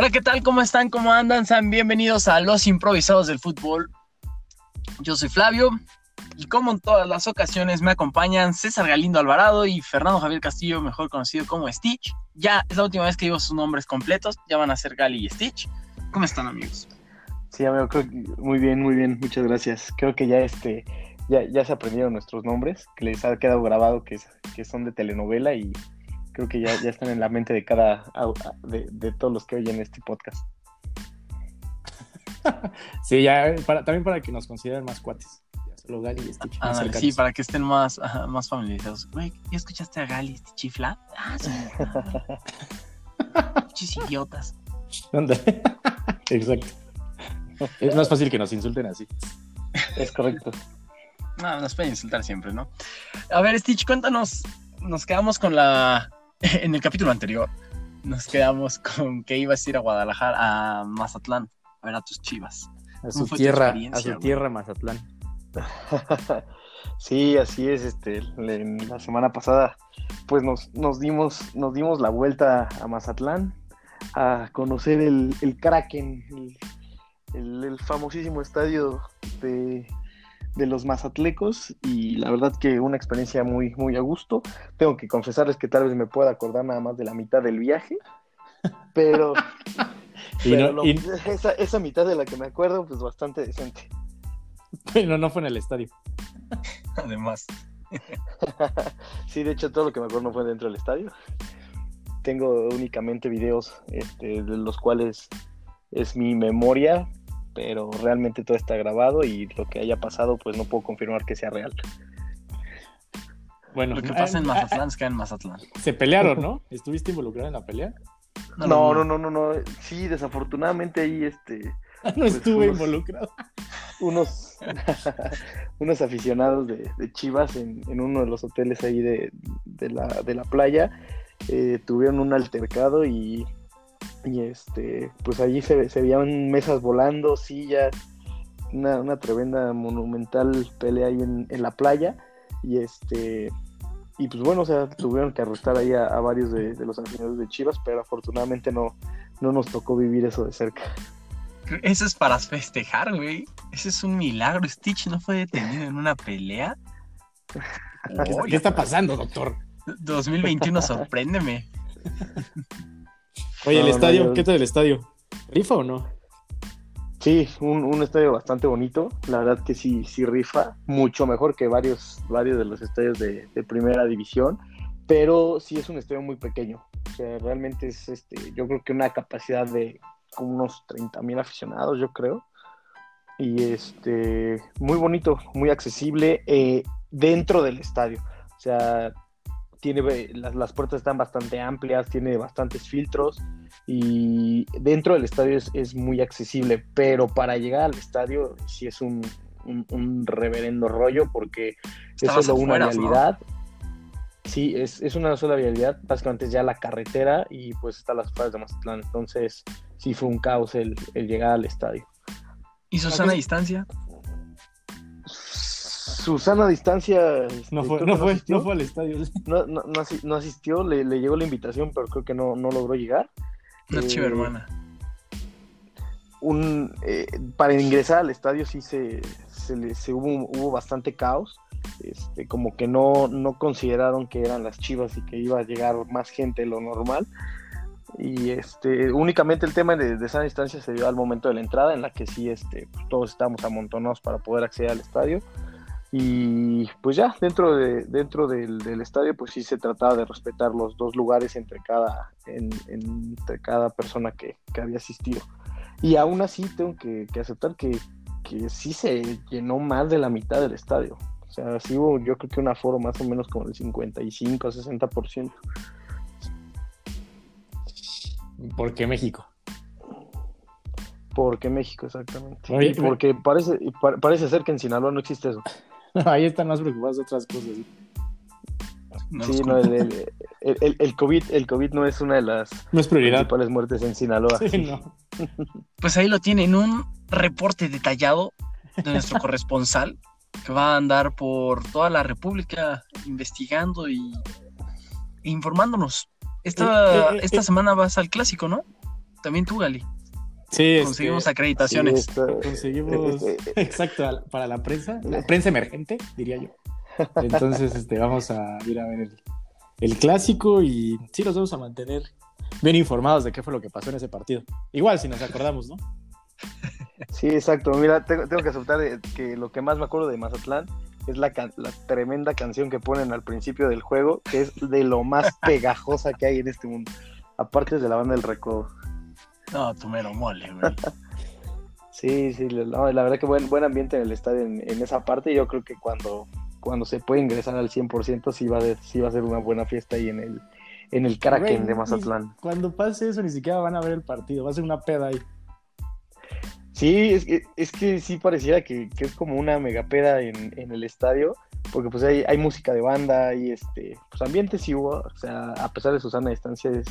Hola, ¿qué tal? ¿Cómo están? ¿Cómo andan? Sean bienvenidos a Los Improvisados del Fútbol. Yo soy Flavio y como en todas las ocasiones me acompañan César Galindo Alvarado y Fernando Javier Castillo, mejor conocido como Stitch. Ya es la última vez que digo sus nombres completos, ya van a ser Gali y Stitch. ¿Cómo están amigos? Sí, amigo, creo que muy bien, muy bien, muchas gracias. Creo que ya este ya, ya se aprendieron nuestros nombres, que les ha quedado grabado que, que son de telenovela y creo que ya, ya están en la mente de cada de, de todos los que oyen este podcast. sí, ya para, también para que nos consideren más cuates. Solo Gali y Stitch. Ah, sí, para que estén más, más familiarizados. Güey, ¿ya escuchaste a Gali y Stitch y Fla? Ah, sí. Muchos idiotas. ¿Dónde? Exacto. Es más fácil que nos insulten así. Es correcto. No, nos pueden insultar siempre, ¿no? A ver, Stitch, cuéntanos. Nos quedamos con la. En el capítulo anterior, nos quedamos con que ibas a ir a Guadalajara, a Mazatlán, a ver a tus chivas. A su tierra, a su tierra, Mazatlán. sí, así es. Este, la semana pasada, pues nos, nos, dimos, nos dimos la vuelta a Mazatlán a conocer el, el Kraken, el, el famosísimo estadio de de los mazatlecos y la verdad que una experiencia muy, muy a gusto. Tengo que confesarles que tal vez me pueda acordar nada más de la mitad del viaje, pero, esa, esa, mitad de la que me acuerdo, pues bastante decente. Pero no fue en el estadio. Además. sí, de hecho todo lo que me acuerdo no fue dentro del estadio. Tengo únicamente videos este, de los cuales es mi memoria, pero realmente todo está grabado y lo que haya pasado, pues no puedo confirmar que sea real. Bueno, lo que pasa en ah, Mazatlán se queda en Mazatlán. Se pelearon, ¿no? ¿Estuviste involucrado en la pelea? No, no, no, no, no. Sí, desafortunadamente ahí este. no pues, estuve involucrado. Unos, unos aficionados de, Chivas en, uno de los hoteles ahí de, la, de la playa eh, tuvieron un altercado y y este, pues allí se, se veían mesas volando, sillas, una, una tremenda monumental pelea ahí en, la playa. Y este, y pues bueno, o sea, tuvieron que arrestar ahí a, varios de, los aficionados de Chivas, pero afortunadamente no, no nos tocó vivir eso de cerca. Eso es para festejar, güey. Ese es un milagro. Stitch no fue detenido en una pelea. ¿Qué, está pasando, doctor? 2021, sorpréndeme. Oye, el estadio, ¿qué tal el estadio? ¿Rifa o no? Sí, un, estadio bastante bonito. La verdad que sí, sí rifa. Mucho mejor que varios, varios de los estadios de, primera división. Pero sí es un estadio muy pequeño. O sea, realmente es este, yo creo que una capacidad de como unos 30 mil aficionados, yo creo. Y este, muy bonito, muy accesible eh, dentro del estadio. O sea, tiene las, las, puertas están bastante amplias, tiene bastantes filtros y dentro del estadio es, muy accesible, pero para llegar al estadio sí es un, un, reverendo rollo porque es solo una vialidad. Sí, es, es, una sola vialidad, básicamente es ya la carretera y pues está las afueras de Mazatlán, entonces sí fue un caos el, el llegar al estadio. ¿Y su sana distancia? Susana distancia. Este, no fue, no, fue, no fue al estadio. No, no, no asistió, le, le, llegó la invitación, pero creo que no, no logró llegar. Una chiva eh, hermana. Un, eh, para ingresar al estadio sí se, se, se hubo, hubo bastante caos. Este, como que no, no consideraron que eran las chivas y que iba a llegar más gente de lo normal. Y este, únicamente el tema de, de esa distancia se dio al momento de la entrada, en la que sí este, pues, todos estábamos amontonados para poder acceder al estadio. Y pues ya, dentro, de, dentro del, estadio, pues sí se trataba de respetar los dos lugares entre cada, entre cada persona que, había asistido. Y aún así tengo que, aceptar que, que, sí se llenó más de la mitad del estadio. O sea, sí hubo yo creo que un aforo más o menos como el 55, 60%. ¿Por qué México? Porque México, exactamente. porque parece, parece ser que en Sinaloa no existe eso. ahí están más preocupados de otras cosas. sí, no, el, el, COVID, el COVID no es una de las no es prioridad. principales muertes en Sinaloa. Pues ahí lo tienen, un reporte detallado de nuestro corresponsal que va a andar por toda la República investigando y informándonos. Esta, eh, eh, esta eh, semana vas al clásico, ¿no? también tú, Gali. Sí, Conseguimos este, acreditaciones. Sí, está- conseguimos Este, exacto al- para la prensa, la prensa emergente, diría yo. Entonces, este, vamos a ir a ver el, el clásico y sí los vamos a mantener bien informados de qué fue lo que pasó en ese partido. Igual si nos acordamos, ¿no? Sí, exacto. Mira, tengo, tengo que aceptar eh, que lo que más me acuerdo de Mazatlán es la, can- la tremenda canción que ponen al principio del juego, que es de lo más pegajosa que hay en este mundo. Aparte de la banda del recodo. No, tu mero mole, güey. Sí, sí, la- no, la verdad que buen, buen ambiente en el estadio en, en esa parte. Yo creo que cuando, cuando se puede ingresar al 100% sí va, a, ser- sí va a ser una buena fiesta ahí en el, en el Kraken de Mazatlán. Cuando pase eso, ni siquiera van a ver el partido, va a ser una peda ahí. Sí, es que, es que sí pareciera que, que es como una megapeda en, en el estadio, porque pues hay, hay música de banda y este, pues ambiente sí hubo, o sea, a pesar de su sana distancia, es-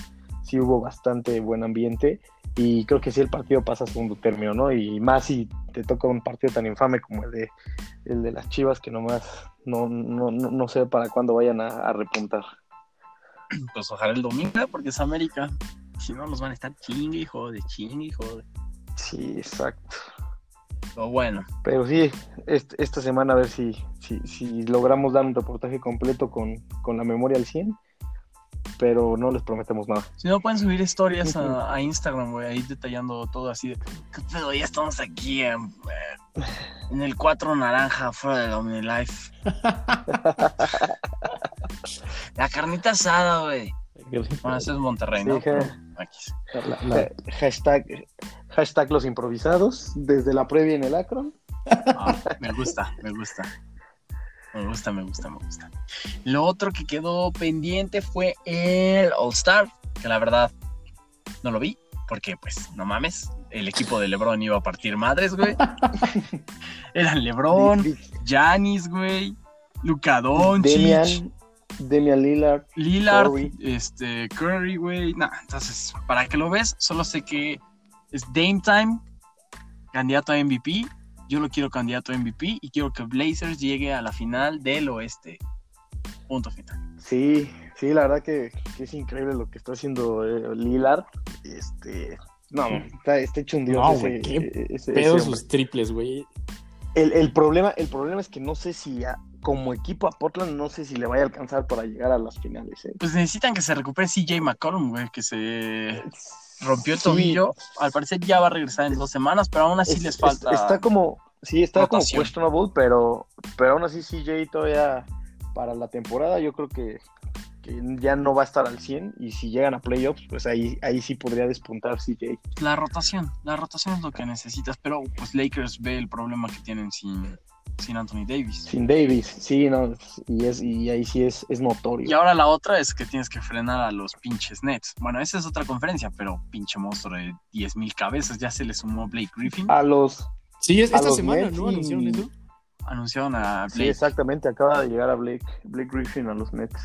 sí hubo bastante buen ambiente y creo que sí el partido pasa a segundo término, ¿no? Y más si te toca un partido tan infame como el de, el de las Chivas, que nomás no, no, no, no sé para cuándo vayan a, a repuntar. Pues ojalá el domingo, porque es América. Si no, nos van a estar chingue y jode, chingue y jode. Sí, exacto. Pero bueno, Pero sí, est- esta semana a ver si, si, si logramos dar un reportaje completo con, con la memoria al 100, pero no les prometemos nada. si no pueden subir historias a, a Instagram, güey, ahí detallando todo así de, ¿qué pedo? Ya estamos aquí en, eh, en el 4 naranja, fuera de la OmniLife. La carnita asada, güey. Bueno, eso es Monterrey, ¿no? Sí. La- la- Hashtag, hashtag los improvisados, desde la previa en el Akron. Ah, me gusta, me gusta. Me gusta, me gusta, me gusta. Lo otro que quedó pendiente fue el All Star, que la verdad no lo vi, porque pues no mames, el equipo de LeBron iba a partir madres, güey. Eran LeBron, Giannis, güey, Luka Doncic, Demian, Demian Lillard. Lillard, Curry. este Curry, güey. Nah, entonces, para que lo ves, solo sé que es Dame Time, candidato a MVP. Yo lo quiero candidato a MVP y quiero que Blazers llegue a la final del oeste. Punto final. Sí, sí, la verdad que, que es increíble lo que está haciendo eh, Lillard. Este, no, está, está hecho un dios No, ese, güey, qué ese- Pedo sus triples, güey. El, el problema, el problema es que no sé si a- como equipo a Portland no sé si le vaya a alcanzar para llegar a las finales. ¿eh? Pues necesitan que se recupere CJ McCollum, güey, que se rompió el Sí, tobillo. Al parecer ya va a regresar en dos semanas, pero aún así es- les es- falta. Está como, sí, está rotación. como questionable, pero, pero aún así CJ todavía para la temporada yo creo que, que ya no va a estar al 100 y si llegan a playoffs, pues ahí, ahí sí podría despuntar CJ. La rotación, la rotación es lo que necesitas, pero pues Lakers ve el problema que tienen sin, sin Anthony Davis. Sin Davis, sí, no, y, es, y ahí sí es, es notorio. Y ahora la otra es que tienes que frenar a los pinches Nets. Bueno, esa es otra conferencia, pero pinche monstruo de 10.000 cabezas. Ya se le sumó Blake Griffin. A los, Sí, es A esta los semana, Nets ¿no? Anunciaron eso. Anunciaron a sí, Blake. exactamente, acaba de llegar a Blake, Blake Griffin a los Nets.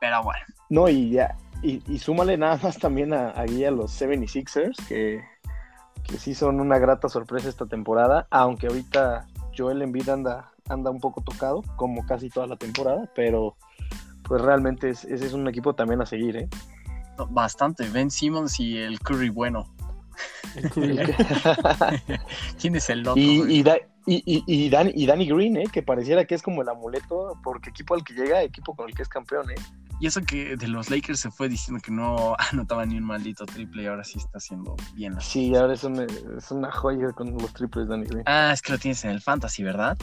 pero bueno, No, y ya, y, y súmale nada más también a, aquí a los 76ers, que, que sí son una grata sorpresa esta temporada, aunque ahorita Joel Embiid anda, anda un poco tocado, como casi toda la temporada, pero pues realmente es- ese es un equipo también a seguir, ¿eh? bastante. Ben Simmons y el Curry bueno. El Curry. ¿Quién es el loco? y, y, Da- y, y, y Dan- y Danny Green, ¿eh? Que pareciera que es como el amuleto, porque equipo al que llega, equipo con el que es campeón, ¿eh? Y eso que de los Lakers se fue diciendo que no anotaba ni un maldito triple y ahora sí está haciendo bien las Sí, ahora es una, es una joya con los triples Danny Green. Ah, es que lo tienes en el Fantasy, ¿verdad?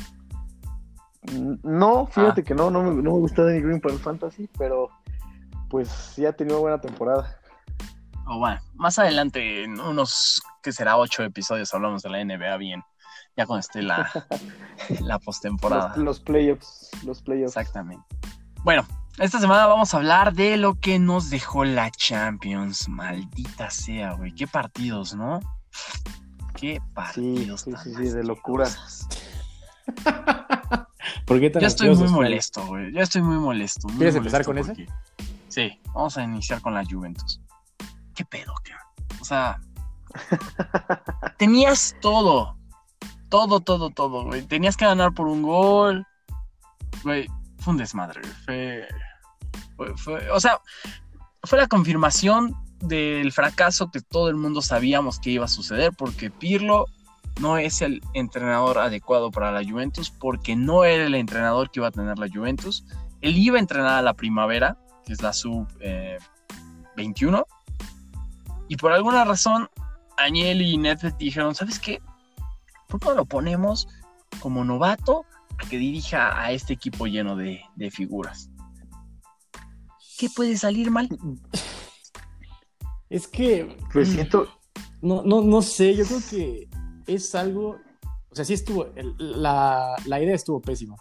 No, fíjate Ah. que no, no me, no me gusta Danny Green para el fantasy, pero pues sí ha tenido buena temporada. O bueno, más adelante, en unos, que será ocho episodios, hablamos de la NBA bien. Ya cuando esté la, la postemporada. Los, los playoffs, los playoffs. Exactamente. Bueno, esta semana vamos a hablar de lo que nos dejó la Champions. Maldita sea, güey. Qué partidos, ¿no? Qué partidos. sí, tan sí, sí, de locura. ¿Por qué tan Yo estoy muy molesto, güey. Yo estoy muy molesto. muy ¿Quieres empezar con ese? porque- Sí, vamos a iniciar con la Juventus. ¿Qué pedo, qué? O sea, tenías todo. Todo, todo, todo, güey. Tenías que ganar por un gol. Güey, fue un desmadre. Fue, fue, o sea, fue la confirmación del fracaso que todo el mundo sabíamos que iba a suceder, porque Pirlo no es el entrenador adecuado para la Juventus, porque no era el entrenador que iba a tener la Juventus. Él iba a entrenar a la primavera, que es la sub 21, eh, y por alguna razón Agnelli y Nedved dijeron, ¿sabes qué? ¿Por qué no lo ponemos como novato a que dirija a este equipo lleno de, figuras? ¿Qué puede salir mal? Es que... Pues siento... No, no, no sé, yo creo que es algo... O sea, sí estuvo... la, la idea estuvo pésima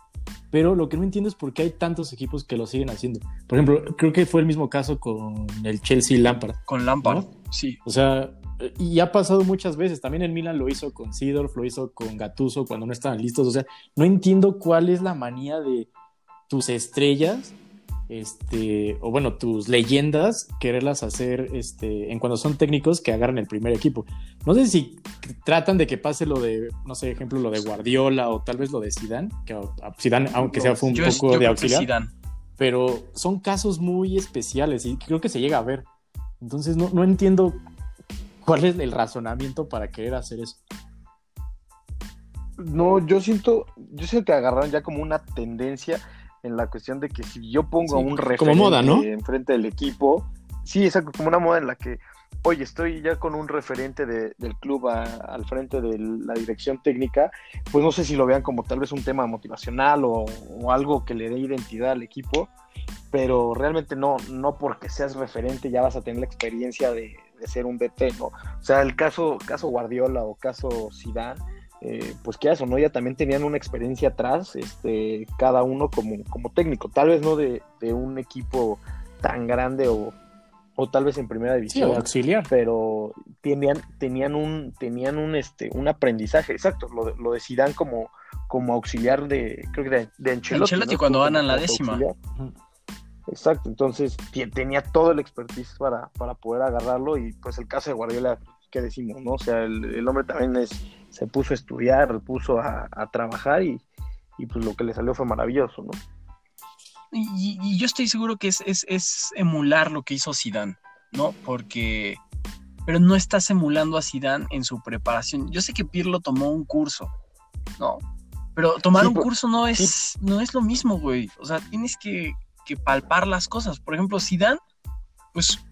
pero lo que no entiendo es por qué hay tantos equipos que lo siguen haciendo. Por ejemplo, creo que fue el mismo caso con el Chelsea Lampard. Con Lampard, sí. O sea, y ha pasado muchas veces. También en Milan lo hizo con Sidorf, lo hizo con Gattuso cuando no estaban listos. O sea, no entiendo cuál es la manía de tus estrellas este, o bueno, tus leyendas, quererlas hacer este, en cuando son técnicos que agarran el primer equipo. No sé si tratan de que pase lo de, no sé, ejemplo, lo de Guardiola o tal vez lo de Zidane, que Zidane, aunque sea fue un poco de auxiliar. Pero son casos muy especiales y creo que se llega a ver. Entonces no, no entiendo cuál es el razonamiento para querer hacer eso. No, yo siento, yo siento que agarraron ya como una tendencia en la cuestión de que si yo pongo un referente moda, ¿no? enfrente del equipo, sí, exacto, como una moda en la que, oye, estoy ya con un referente del club al frente de la dirección técnica, pues no sé si lo vean como tal vez un tema motivacional o, algo que le dé identidad al equipo, pero realmente no, no porque seas referente ya vas a tener la experiencia de, ser un DT, ¿no? O sea, el caso, caso Guardiola o caso Zidane, eh, pues que eso, ¿no? Ya también tenían una experiencia atrás, este, cada uno como, como técnico, tal vez no de, un equipo tan grande o, tal vez en primera división, auxiliar. pero tenían, tenían un, tenían un, este, un aprendizaje, exacto, lo, lo de Zidane como, como auxiliar de, creo que de, de Ancelotti. cuando ganan la décima. Exacto, entonces tenía todo el expertise para, para poder agarrarlo y pues el caso de Guardiola, ¿qué decimos? no? O sea, el hombre también es se puso a estudiar, se puso a, trabajar y, pues lo que le salió fue maravilloso, ¿no? Y, yo estoy seguro que es, emular lo que hizo Zidane, ¿no? Porque, pero no estás emulando a Zidane en su preparación. Yo sé que Pirlo tomó un curso, ¿no? Pero tomar un curso no es, no es lo mismo, güey. O sea, tienes que, que palpar las cosas. Por ejemplo, Zidane, pues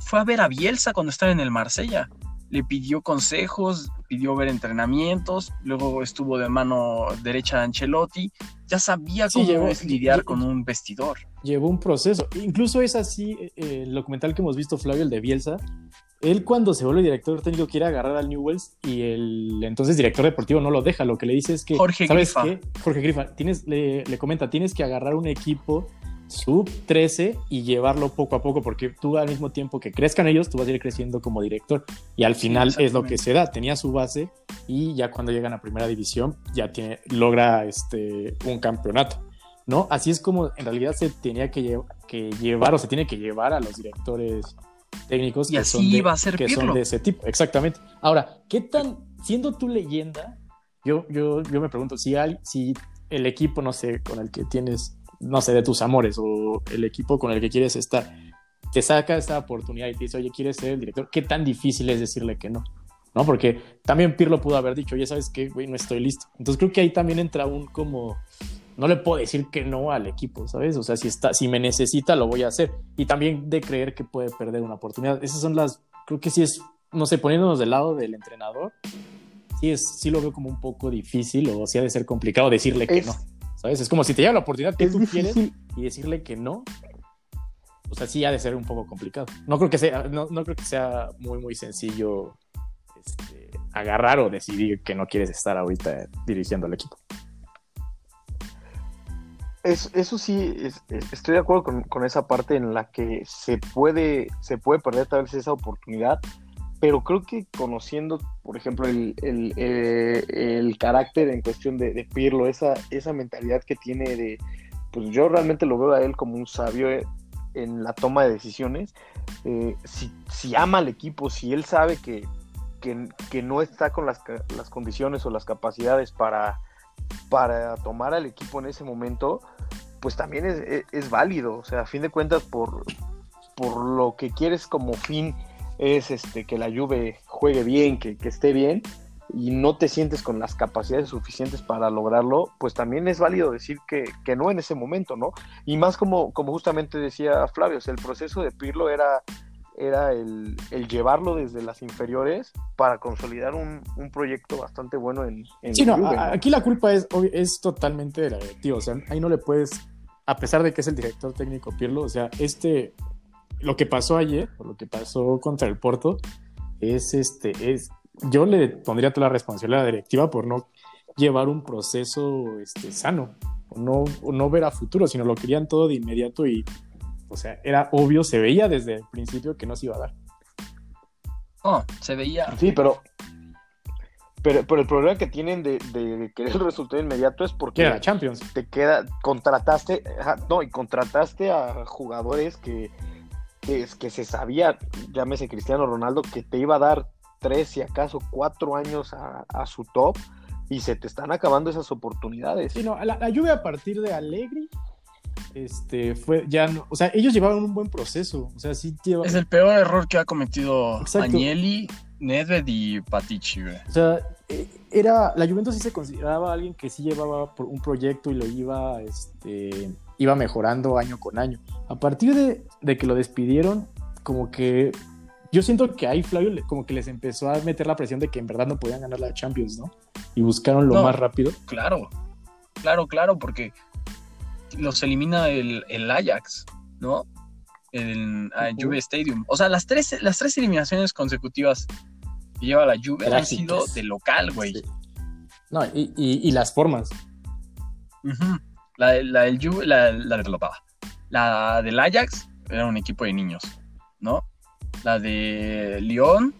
fue a ver a Bielsa cuando estaba en el Marsella le pidió consejos, pidió ver entrenamientos, luego estuvo de mano derecha de Ancelotti, ya sabía cómo es lidiar con un vestidor. Llevó un proceso, incluso es así, eh, el documental que hemos visto, Flavio, el de Bielsa, él cuando se vuelve director técnico quiere agarrar al Newells y el entonces director deportivo no lo deja, lo que le dice es que, Jorge ¿sabes Grifa. Jorge Grifa, tienes, le, le comenta, tienes que agarrar un equipo sub 13 y llevarlo poco a poco, porque tú al mismo tiempo que crezcan ellos, tú vas a ir creciendo como director. Y al final es lo que se da. Tenía su base y ya cuando llegan a primera división ya tiene, logra este, un campeonato. ¿no? Así es como en realidad se tenía que, que llevar o se tiene que llevar a los directores técnicos que, son, de, a ser que son de ese tipo. Exactamente. Ahora, ¿qué tan, siendo tu leyenda, yo, yo, yo me pregunto si, hay, si el equipo, no sé, con el que tienes no sé, de tus amores o el equipo con el que quieres estar, te saca esta oportunidad y te dice, oye, ¿quieres ser el director? ¿Qué tan difícil es decirle que no? ¿No? Porque también Pirlo pudo haber dicho, oye, ¿sabes qué? Güey, no estoy listo. Entonces creo que ahí también entra un como, no le puedo decir que no al equipo, ¿sabes? O sea, si, está, si me necesita, lo voy a hacer. Y también de creer que puede perder una oportunidad. Esas son las, creo que sí es, no sé, poniéndonos del lado del entrenador, sí, es, sí lo veo como un poco difícil o sí ha de ser complicado decirle que no. ¿Sabes? Es como si te llega la oportunidad que tú quieres y decirle que no. O sea, sí ha de ser un poco complicado. No creo que sea, no, creo que sea muy, muy sencillo este, agarrar o decidir que no quieres estar ahorita dirigiendo al equipo. eso sí, estoy de acuerdo con, con, esa parte en la que se puede, se puede perder tal vez esa oportunidad, pero creo que conociendo, por ejemplo, el, el, carácter en cuestión de, Pirlo, esa, esa mentalidad que tiene de, pues yo realmente lo veo a él como un sabio eh, en la toma de decisiones. Eh, si, ama al equipo, si él sabe que, que, no está con las, las, condiciones o las capacidades para, para tomar al equipo en ese momento, pues también es, es, es válido. O sea, a fin de cuentas, por, por lo que quieres como fin es este, que la Juve juegue bien, que, que esté bien, y no te sientes con las capacidades suficientes para lograrlo, pues también es válido decir que, que no en ese momento, ¿no? Y más como, como justamente decía Flavio, o sea, el proceso de Pirlo era, era el, el llevarlo desde las inferiores para consolidar un, un proyecto bastante bueno en, en Sí, no, Juve, aquí la culpa es, es totalmente de la directiva. O sea, ahí no le puedes, a pesar de que es el director técnico Pirlo, o sea, este, lo que pasó ayer, o lo que pasó contra el Porto, es este, es, yo le pondría toda la responsabilidad a la directiva por no llevar un proceso este, sano, o no, o no ver a futuro, sino lo querían todo de inmediato y, o sea, era obvio, se veía desde el principio que no se iba a dar. No, se veía. Sí, pero, pero, pero el problema que tienen de, de querer el resultado inmediato es Que porque era la Champions. te queda, contrataste, no, y contrataste a jugadores que, que, que se sabía, llámese Cristiano Ronaldo, que te iba a dar tres, si acaso cuatro años a, a su top, y se te están acabando esas oportunidades. Sí, no, la, la lluvia a partir de Allegri, este, fue ya, no, o sea, ellos llevaban un buen proceso, o sea, sí llevaban, Es el peor error que ha cometido Exacto. Agnelli, Nedved y Patici, güey. o sea, eh, era, la Juventus sí se consideraba alguien que sí llevaba por un proyecto y lo iba, este, iba mejorando año con año. A partir de, de que lo despidieron, como que yo siento que ahí Flavio como que les empezó a meter la presión de que en verdad no podían ganar la Champions, ¿no? Y buscaron lo No. más rápido. Claro, claro, claro, porque los elimina el, el Ajax, ¿no? El ah, Ujú. Juve Stadium. O sea, las tres, las tres eliminaciones consecutivas que lleva la Juve han sido de local, güey. Sí. No, y, y- y las formas. La, la del Juve, la, la de La del Ajax era un equipo de niños, ¿no? La de Lyon,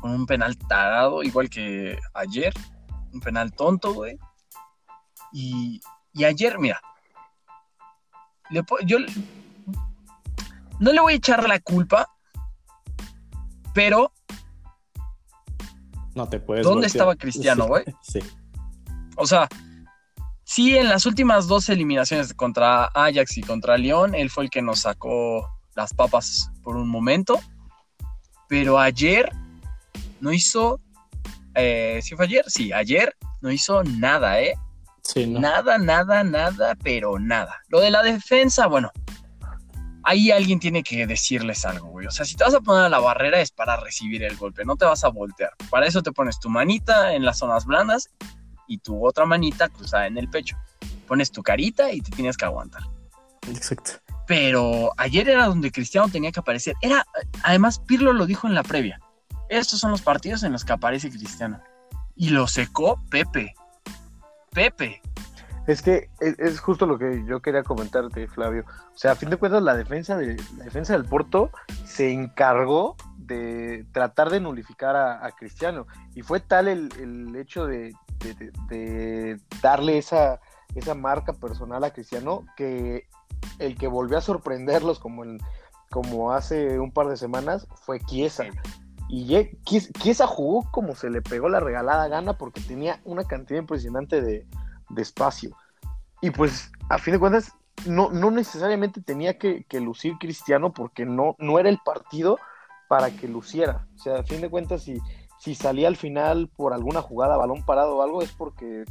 con un penal tarado, igual que ayer. Un penal tonto, güey. Y, y ayer, mira. le yo no le voy a echar la culpa, pero No te puedes. ¿Dónde voltear. estaba Cristiano, güey? Sí. O sea, sí, en las últimas dos eliminaciones contra Ajax y contra Lyon, él fue el que nos sacó las papas por un momento. Pero ayer no hizo. Eh, ¿Sí fue ayer? Sí, ayer no hizo nada, ¿eh? Sí, no. Nada, nada, nada, pero nada. Lo de la defensa, bueno, ahí alguien tiene que decirles algo, güey. O sea, si te vas a poner a la barrera es para recibir el golpe, no te vas a voltear. Para eso te pones tu manita en las zonas blandas y tu otra manita cruzada en el pecho. Pones tu carita y te tienes que aguantar. Exacto. Pero ayer era donde Cristiano tenía que aparecer. Era, además, Pirlo lo dijo en la previa. Estos son los partidos en los que aparece Cristiano. Y lo secó Pepe. Pepe. Es que es, es justo lo que yo quería comentarte, Flavio. O sea, a fin de cuentas, la defensa, de, la defensa del Porto se encargó tratar de nulificar a, a Cristiano. Y fue tal el, el hecho de, de- de- de darle esa, esa marca personal a Cristiano que el que volvió a sorprenderlos como, en- como hace un par de semanas fue Chiesa. Y Chiesa jugó como se le pegó la regalada gana porque tenía una cantidad impresionante de, de espacio. Y pues, a fin de cuentas, no, no necesariamente tenía que, que lucir Cristiano porque no, no era el partido para que luciera. O sea, a fin de cuentas, si, si salía al final por alguna jugada, balón parado o algo, es porque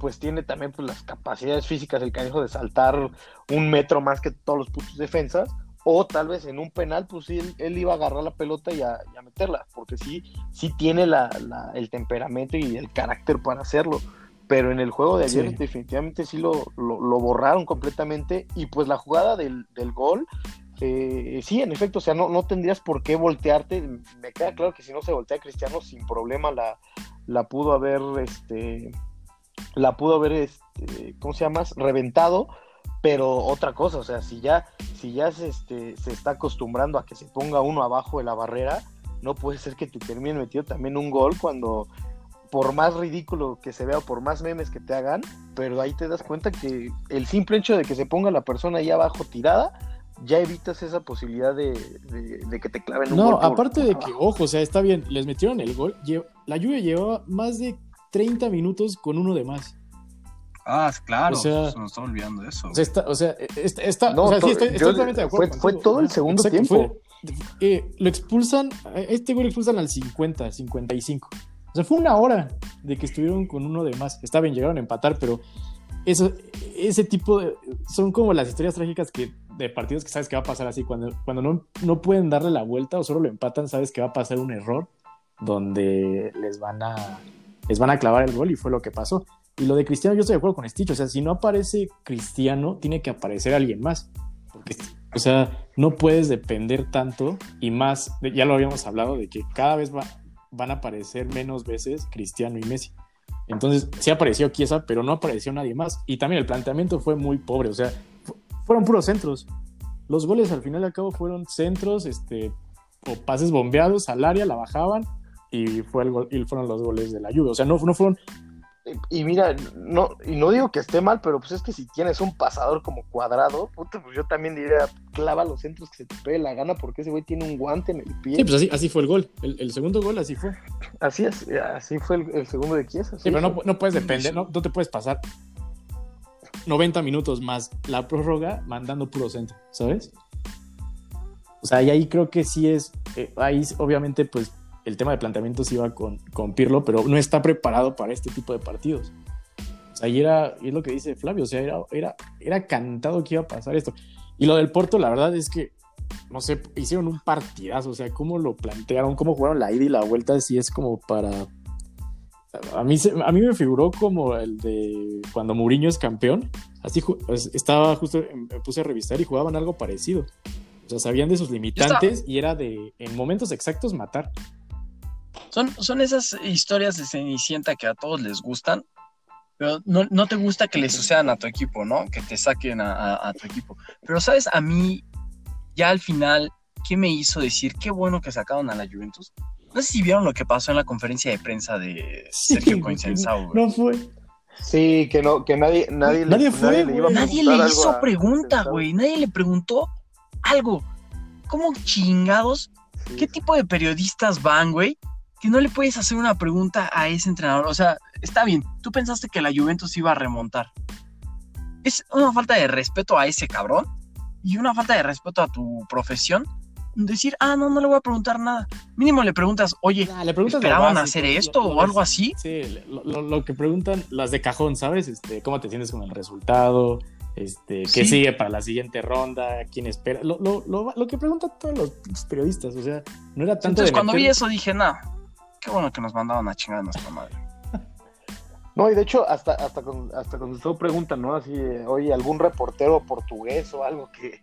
pues tiene también pues, las capacidades físicas el canijo de saltar un metro más que todos los putos defensas. O tal vez en un penal, pues sí, él, él iba a agarrar la pelota y a, y a meterla, porque sí, sí tiene la, la- el temperamento y el carácter para hacerlo. Pero en el juego de ayer Sí. definitivamente sí lo, lo, lo borraron completamente. Y pues la jugada del, del gol, eh, sí, en efecto, o sea, no, tendrías por qué voltearte. Me queda claro que si no se voltea Cristiano, sin problema la, la pudo haber, este, la pudo haber, este, ¿cómo se llama? Reventado. Pero otra cosa, o sea, si ya, si ya se, este, se está acostumbrando a que se ponga uno abajo de la barrera, no puede ser que te termine metido también un gol cuando, por más ridículo que se vea o por más memes que te hagan, pero ahí te das cuenta que el simple hecho de que se ponga la persona ahí abajo tirada, ya evitas esa posibilidad de, de- de que te claven un gol. No, aparte por de que, ojo, o sea, está bien, les metieron el gol. La lluvia llevaba más de 30 minutos con uno de más. Ah, claro, O sea- se nos está olvidando de eso. O sea, está, o sea, está, está- No, o sea, sí, to- estoy, totalmente de acuerdo. fue- todo el segundo exacto, tiempo. fue- eh, lo expulsan, a este güey lo expulsan al 50, 55. O sea, fue una hora de que estuvieron con uno de más. Está bien, llegaron a empatar, pero eso, ese tipo de. Son como las historias trágicas que, de partidos que sabes que va a pasar así. Cuando, cuando no, no pueden darle la vuelta o solo lo empatan, sabes que va a pasar un error donde les van a, les van a clavar el gol y fue lo que pasó. Y lo de Cristiano, yo estoy de acuerdo con Stitch. O sea, si no aparece Cristiano, tiene que aparecer alguien más. Porque, o sea, no puedes depender tanto y más, ya lo habíamos hablado, de que cada vez va- van a aparecer menos veces Cristiano y Messi. Entonces, sí apareció Chiesa, pero no apareció nadie más. Y también el planteamiento fue muy pobre. O sea, fueron puros centros. Los goles al final y al cabo fueron centros, este, o pases bombeados al área, la bajaban y, fue el gol- y fueron los goles de la lluvia. O sea, no, no fueron Y mira, no, y no digo que esté mal, pero pues es que si tienes un pasador como cuadrado, pues yo también diría, clava los centros que se te pegue la gana, porque ese güey tiene un guante en el pie. Sí, pues así, así fue el gol. El, el segundo gol así fue. Así es, así fue el, el segundo de Chiesa. Sí, pero no, no puedes depender, no, no te puedes pasar 90 minutos más la prórroga mandando puro centro, ¿sabes? O sea, y ahí creo que sí es, eh, ahí obviamente pues el tema de planteamiento sí va con, con Pirlo, pero no está preparado para este tipo de partidos. O sea, y era, es lo que dice Flavio, o sea, era, era, era cantado que iba a pasar esto. Y lo del Porto, la verdad es que, no sé, hicieron un partidazo, o sea, cómo lo plantearon, cómo jugaron la ida y la vuelta, sí es como para... A mí, a mí me figuró como el de cuando Mourinho es campeón, así estaba justo, me puse a revisar y jugaban algo parecido. O sea, sabían de sus limitantes y era de, en momentos exactos, matar. Son, son esas historias de Cenicienta que a todos les gustan, pero no, no te gusta que le sucedan a tu equipo, ¿no? Que te saquen a- a tu equipo. Pero, ¿sabes? A mí, ya al final, ¿qué me hizo decir qué bueno que sacaron a la Juventus? No sé si vieron lo que pasó en la conferencia de prensa de Sergio Sí, Coincensao, güey. No fue. Sí, que no, que nadie, nadie, le- Nadie fue, le iba a. Nadie le hizo a- pregunta, güey. Nadie le preguntó algo. ¿Cómo chingados? Sí. ¿Qué tipo de periodistas van, güey? Que no le puedes hacer una pregunta a ese entrenador. O sea, está bien, tú pensaste que la Juventus iba a remontar. Es una falta de respeto a ese cabrón y una falta de respeto a tu profesión. Decir, ah, no, no le voy a preguntar nada. Mínimo le preguntas, oye, Ah, le preguntas lo ¿esperaban básico, hacer esto lo o algo así? Sí, lo, lo- lo que preguntan las de cajón, ¿sabes? Este, ¿Cómo te sientes con el resultado? Este, ¿Qué Sí. sigue para la siguiente ronda? ¿Quién espera? Lo, lo, lo, lo que preguntan todos los periodistas, o sea, no era tanto Entonces, de cuando meter- vi eso dije, nah, qué bueno que nos mandaban a chingar a nuestra madre. No, y de hecho, hasta, hasta, con, hasta cuando usted pregunta, ¿no? Así, oye, algún reportero portugués o algo que,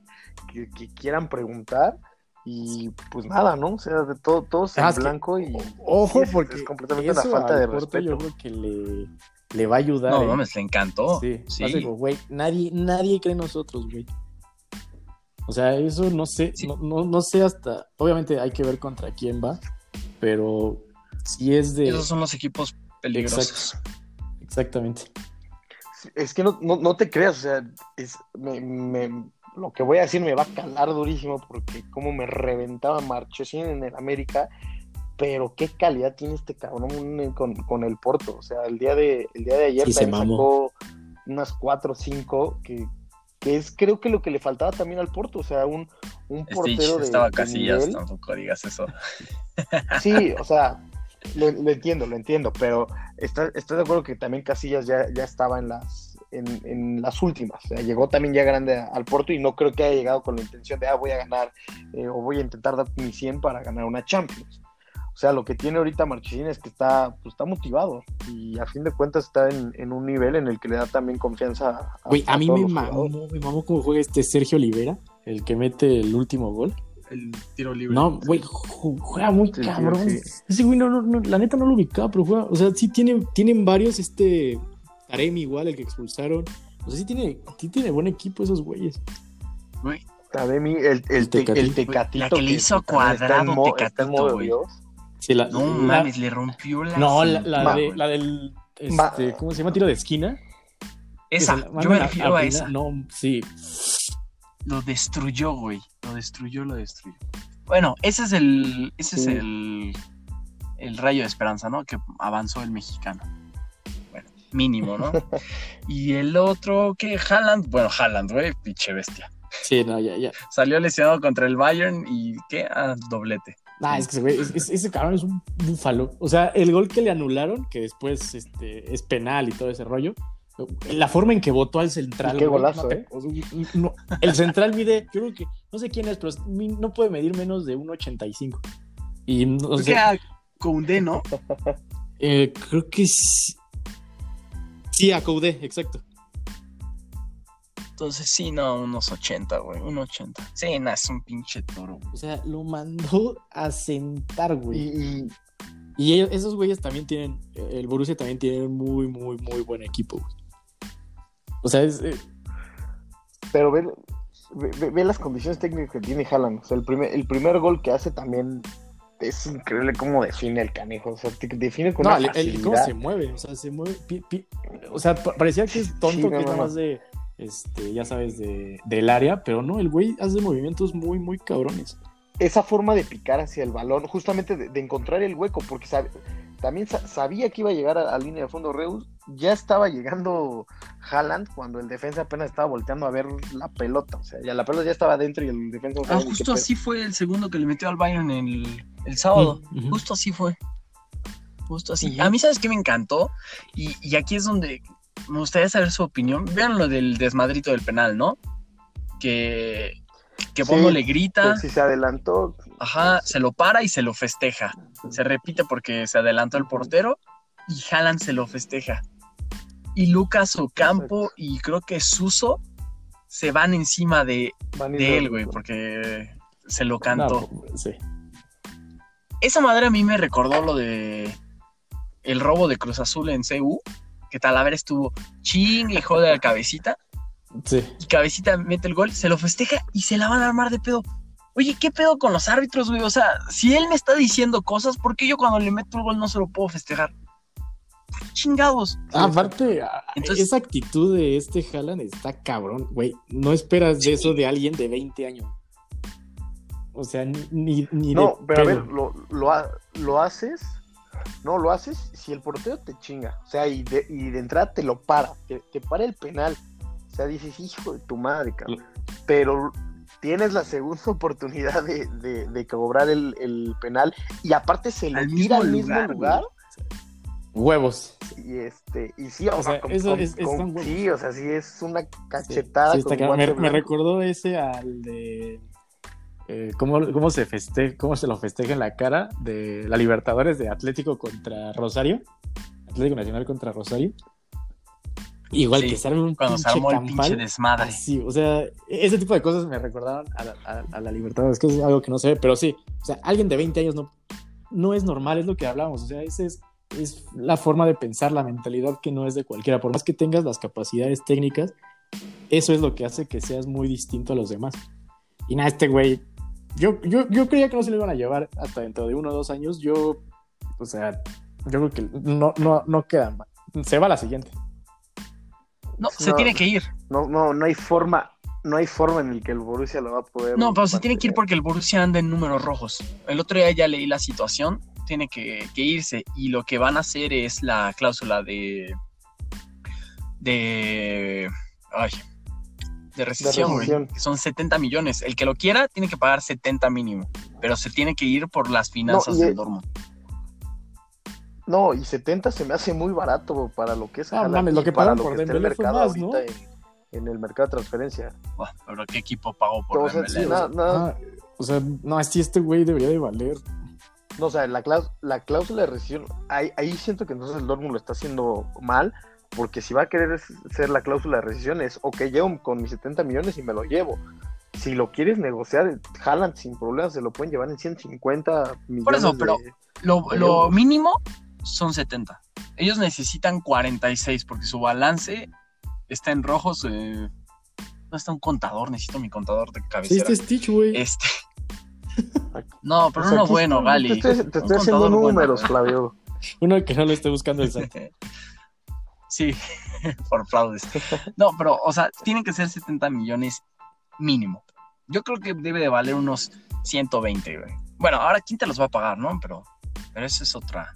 que, que quieran preguntar. Y pues nada, ¿no? O sea, de todo, todos Ah, en es que- blanco y. Ojo, porque es completamente una falta al de respeto. Yo creo que le, le va a ayudar. No, ¿eh? mames, le encantó. Sí, Sí. güey, nadie, nadie cree en nosotros, güey. O sea, eso no sé, Sí. no, no, no sé hasta, obviamente hay que ver contra quién va, pero si es de... Esos son los equipos peligrosos. Exactamente. Es que no, no, no te creas, o sea, es, me, me- lo que voy a decir me va a calar durísimo porque como me reventaba Marchesín en el América, pero qué calidad tiene este cabrón con, con el Porto. O sea, el día de, el día de ayer Sí, se sacó unas 4 o 5 que, que es creo que lo que le faltaba también al Porto, o sea, un, un Stitch portero de, estaba de casillas, nivel. tampoco digas eso. Sí, o sea, lo, lo entiendo, lo entiendo, pero está- ¿estás de acuerdo que también Casillas ya, ya estaba en las, en, en las últimas? O sea, llegó también ya grande a- al Porto y no creo que haya llegado con la intención de, ah, voy a ganar eh, o voy a intentar dar mi 100 para ganar una Champions. O sea, lo que tiene ahorita Marchesín es que está, pues, está motivado y a fin de cuentas está en, en un nivel en el que le da también confianza a, Güey, a mí todos me mamó, me mamó cómo juega este Sergio Olivera, el que mete el último gol. El tiro libre. No, güey, ju- juega muy Sí, sí, cabrón. sí. Ese güey, no, no, no, la neta no lo ubicaba, pero juega, o sea, sí tiene, tienen varios, este, Taremi igual, el que expulsaron. O sea, sí tiene, sí tiene buen equipo esos güeyes. Güey, Tademi, el, el, El te- Tecatito. el tecatito. La que le hizo a Cuadrado, Tecatito, modo güey. Dios. Sí, la, no la- mames, le rompió la. No, la, de, la del, Ma- este, ¿cómo se llama? Tiro de esquina. Esa, yo me refiero a, final. esa. No, sí. Lo destruyó, güey. Lo destruyó, lo destruyó. Bueno, ese es el. Ese es el. El rayo de esperanza, ¿no? Que avanzó el mexicano. Bueno, mínimo, ¿no? y el otro, ¿qué? Haaland, bueno, Haaland, güey, pinche bestia. Sí, no, ya, ya. Salió lesionado contra el Bayern y, ¿qué? Ah, doblete. Nah, es que ese güey, es- es- ese cabrón es un búfalo. O sea, el gol que le anularon, que después este, es penal y todo ese rollo, la forma en que votó al central. Qué golazo, ¿eh? o sea, no, el central mide, yo creo que, no sé quién es, pero no puede medir menos de 1,85. Y no Creo sé, que era Koundé, ¿no? eh, creo que sí. Sí, a Koudé, exacto. Entonces sí, no, unos 80, güey, unos 80. Sí, no, es un pinche toro. güey. O sea, lo mandó a sentar, Y, güey. y- Y ellos- esos güeyes también tienen, el Borussia también tiene un muy, muy, muy buen equipo, güey. O sea, es, eh, pero ve, ve- ve las condiciones técnicas que tiene Haaland. O sea, el primer, el primer gol que hace también es increíble cómo define el canijo. O sea, te define con no, una el, cómo se mueve, o sea, se mueve. pi- pi- o sea, pa- parecía que es tonto, Sí, no, que es no, nada más de, este, ya sabes, de, del área, pero no, el güey hace movimientos muy, muy cabrones. esa forma de picar hacia el balón, justamente de, de encontrar el hueco, porque sabe- también sa- sabía que iba a llegar a, a línea de fondo Reus, ya estaba llegando Haaland cuando el defensa apenas estaba volteando a ver la pelota, o sea, ya la pelota ya estaba dentro y el defensa Ah, justo así fue el segundo que le metió al Bayern el, el sábado. Justo así fue. Justo así. A mí, ¿sabes qué me encantó? Y, y aquí es donde me gustaría saber su opinión. Vean lo del desmadrito del penal, ¿no? Que, que Sí, Bono le grita, Pues si se adelantó, ajá, se lo para y se lo festeja. Se repite porque se adelantó el portero y Haaland se lo festeja. Y Lucas Ocampo y creo que Suso se van encima de, van él, güey, porque se lo cantó. No, sí. Esa madre a mí me recordó lo de el robo de Cruz Azul en CU, que Talavera estuvo ching y jode a cabecita, Sí. y cabecita mete el gol, se lo festeja y se la van a armar de pedo. Oye, ¿qué pedo con los árbitros, güey? O sea, si él me está diciendo cosas, ¿por qué yo cuando le meto el gol no se lo puedo festejar? Chingados. Ah, aparte, a- Entonces- esa actitud de este Haaland está cabrón, güey. No esperas de eso de alguien de 20 años. O sea, ni, No, de pero a ver, lo, lo, ha- lo haces, no, lo haces si el portero te chinga, o sea, y de, y de entrada te lo para, te, te para el penal, o sea, dices, hijo de tu madre, cabrón, pero tienes la segunda oportunidad de, de- de cobrar el, el penal, y aparte se lo tira al mismo lugar, lugar, Huevos. y este, y sí, o, O sea, sea, con- eso con- es- es con- tan huevos. sí, o sea, sí es una Sí, cachetada. sí, cabrón. me, me recordó ese al de. eh, ¿cómo, cómo se feste cómo se lo festeja en la cara de la Libertadores de Atlético contra Rosario? Atlético Nacional contra Rosario. Igual Sí, que se un Cuando se pinche armó el campal. pinche desmadre. Así, o sea, ese tipo de cosas me recordaron a la, a- a la Libertadores, que es algo que no se ve, pero sí, o sea, alguien de 20 años no, no es normal, es lo que hablamos, o sea, esa es, es la forma de pensar, la mentalidad que no es de cualquiera, por más que tengas las capacidades técnicas, eso es lo que hace que seas muy distinto a los demás. Y nada, este güey, yo, yo, yo creía que no se lo iban a llevar hasta dentro de uno o dos años, yo, o sea, yo creo que no, no, no quedan, se va a la siguiente. No, se No. tiene que ir. No, no, no hay forma, no hay forma en el que el Borussia lo va a poder. No, pero se tiene que ir porque el Borussia anda en números rojos. El otro día ya leí la situación, tiene que, que irse y lo que van a hacer es la cláusula de de ay, de rescisión, que son 70 millones. El que lo quiera tiene que pagar 70 mínimo, pero se tiene que ir por las finanzas del el- Dortmund. No, y 70 se me hace muy barato para lo que es Ah, mames, lo que para pagan por está el mercado más, ¿no? ahorita en, en el mercado de transferencia. Pero qué equipo pagó por O sea, Dembélé, sí, güey? nada- nada- Ah, o sea, no, así este güey debería de valer no, o sea, la, la cláusula de rescisión, ahí, ahí siento que entonces el Dortmund lo está haciendo mal, porque si va a querer ser la cláusula de rescisión es, ok, llevo con mis 70 millones y me lo llevo. Si lo quieres negociar, Haaland sin problemas se lo pueden llevar en 150 millones eso, pero- de- Lo, de lo mínimo son 70. Ellos necesitan 46 porque su balance está en rojos. eh, no está un contador, necesito mi contador de Sí, cabecera. este Stitch, güey. Este. No, pero O sea, uno aquí bueno, estoy- Gali. Te estoy, te estoy haciendo bueno, números, güey. Flavio. Uno que no lo esté buscando el SAT. Sí, por fraudes. No, pero, o sea, tienen que ser 70 millones mínimo. Yo creo que debe de valer unos 120, güey. Bueno, ahora quién te los va a pagar, ¿no? Pero, pero eso es otra.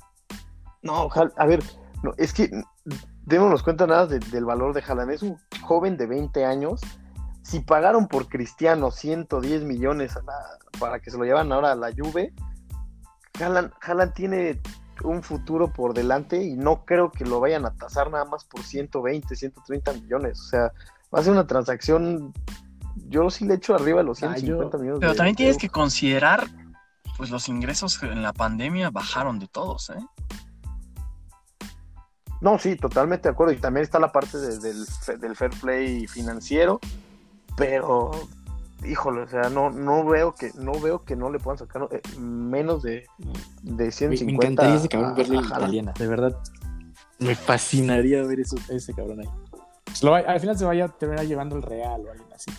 No, a ver, no, es que démonos cuenta nada de- del valor de Haaland. Es un joven de 20 años. Si pagaron por Cristiano 110 millones a la- para que se lo llevan ahora a la Juve, Haaland, Haaland tiene un futuro por delante y no creo que lo vayan a tasar nada más por 120, 130 millones. O sea, va a ser una transacción. Yo sí le echo arriba de los Ah, 150 yo- millones. Pero de también tienes que considerar, pues los ingresos en la pandemia bajaron de todos, ¿eh? No, sí, totalmente de acuerdo. Y también está la parte de- del, del fair play financiero, pero híjole, o sea, no, no veo que no veo que no le puedan sacar eh, menos de, de Me, 150. me encantaría ese cabrón a verlo en Haaland. italiana, de verdad. Me fascinaría ver eso, ese cabrón ahí. Lo va- al final se vaya a terminar llevando el Real o alguien así.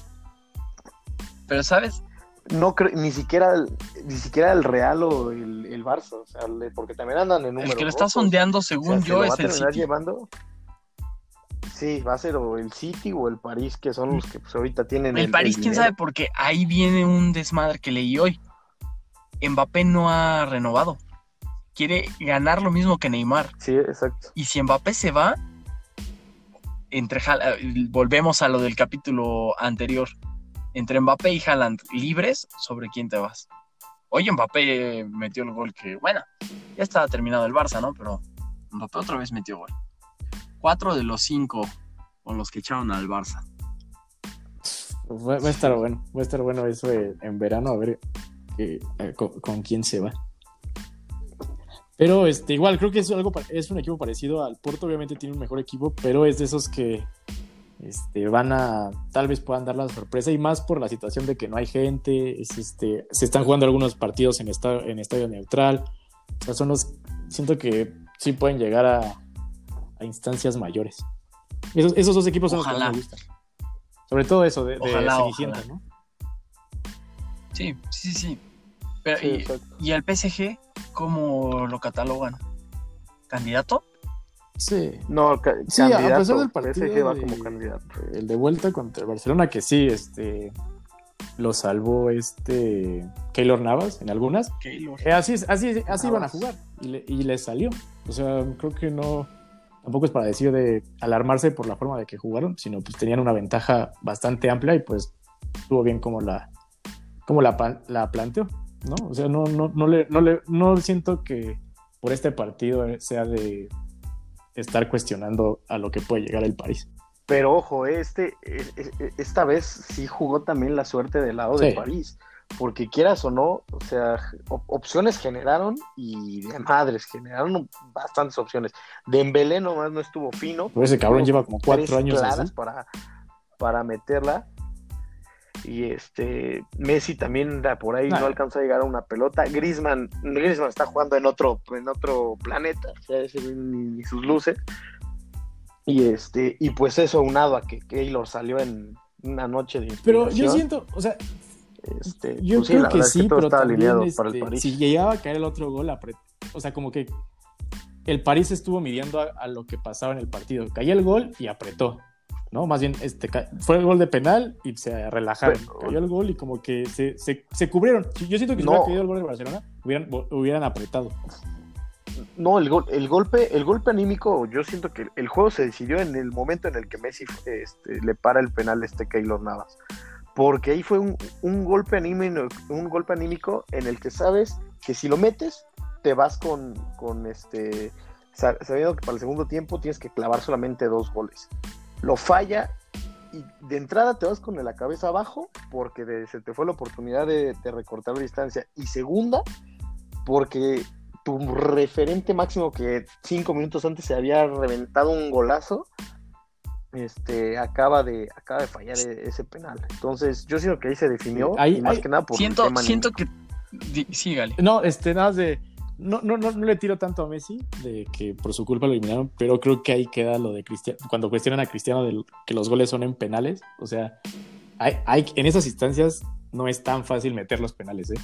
Pero, ¿sabes? No creo, ni siquiera el, ni siquiera el Real o el, el Barça, o sea, le- porque también andan en números El que lo está sondeando, O sea, según se yo, va es a el City. llevando. Sí, va a ser o el City o el París, que son los que pues, ahorita tienen El París, quién sabe, porque ahí viene un desmadre que leí hoy. Mbappé no ha renovado. Quiere ganar lo mismo que Neymar. Sí, exacto. Y si Mbappé se va, entre eh, volvemos a lo del capítulo anterior. Entre Mbappé y Haaland libres, ¿sobre quién te vas? Oye, Mbappé metió el gol que, bueno, ya estaba terminado el Barça, ¿no? Pero Mbappé otra vez metió gol. Cuatro de los cinco con los que echaron al Barça. Va, va a estar bueno, va a estar bueno eso eh, en verano, a ver qué- eh, con, con quién se va. Pero este, igual, creo que es algo es un equipo parecido al Porto, obviamente tiene un mejor equipo, pero es de esos que este, van a, tal vez puedan dar la sorpresa, y más por la situación de que no hay gente, es, este, se están jugando algunos partidos en, esta- en estadio neutral, o sea, son los, siento que sí pueden llegar a, a instancias mayores. Esos, esos dos equipos son los que Ojalá. más me gustan. Sobre todo eso de, de Ojalá, Cenicienta, ojalá. ¿no? Sí, sí, sí. Pero, Sí, y, y el PSG, ¿cómo lo catalogan? ¿Candidato? Sí. No, ca- Sí, a pesar del partido PSG va como candidato. El de vuelta contra el Barcelona, que sí, este lo salvó este Keylor Navas en algunas. Keylor. Eh, así, así, así iban a jugar y le, y les salió. O sea, creo que no, tampoco es para decir de alarmarse por la forma de que jugaron, sino pues tenían una ventaja bastante amplia y pues estuvo bien como la, como la, pa- la planteó, ¿no? O sea, no, no, no, le, no, le, no siento que por este partido sea de estar cuestionando a lo que puede llegar el París. Pero ojo, este, es- es- esta vez sí jugó también la suerte del lado de Sí. París. Porque quieras o no, o sea, op- opciones generaron y de madres generaron bastantes opciones. Dembélé nomás no estuvo fino. Pues ese cabrón lleva como cuatro años así. para, para meterla. Y este Messi también da por ahí Nah. no alcanzó a llegar a una pelota. Griezmann, Griezmann está jugando en otro, en otro planeta, o sea, ese ni, ni sus luces. Y este, y pues eso unado a que Keylor salió en una noche de Pero yo siento, o sea, este, yo pues creo que es sí, pero estaba también para el este, París. si llegaba a caer el otro gol, o sea, como que el París estuvo midiendo a, a lo que pasaba en el partido. Caía el gol y apretó, ¿no? Más bien, este, fue el gol de penal y se relajaron. Pero- Cayó el gol y como que se, se, se cubrieron. Yo siento que si No. hubiera caído el gol de Barcelona, hubieran, hubieran apretado. No, el, gol, el golpe, el golpe anímico, yo siento que el juego se decidió en el momento en el que Messi este, le para el penal a este Keylor Navas. Porque ahí fue un, un golpe anímico, un golpe anímico en el que sabes que si lo metes, te vas con, con este. sa- Sabiendo que para el segundo tiempo tienes que clavar solamente dos goles. Lo falla y de entrada te vas con la cabeza abajo porque de- se te fue la oportunidad de, de recortar la distancia. Y segunda, porque tu referente máximo que cinco minutos antes se había reventado un golazo, este acaba de acaba de fallar e- ese penal. Entonces, yo siento que ahí se definió Ahí- y más ahí- que nada por el Siento, tema siento que. Sí, Gali. No, este, nada más de. No, no, no, no le tiro tanto a Messi de que por su culpa lo eliminaron, pero creo que ahí queda lo de Cristiano. Cuando cuestionan a Cristiano de que los goles son en penales, o sea, hay, hay, en esas instancias no es tan fácil meter los penales, ¿eh?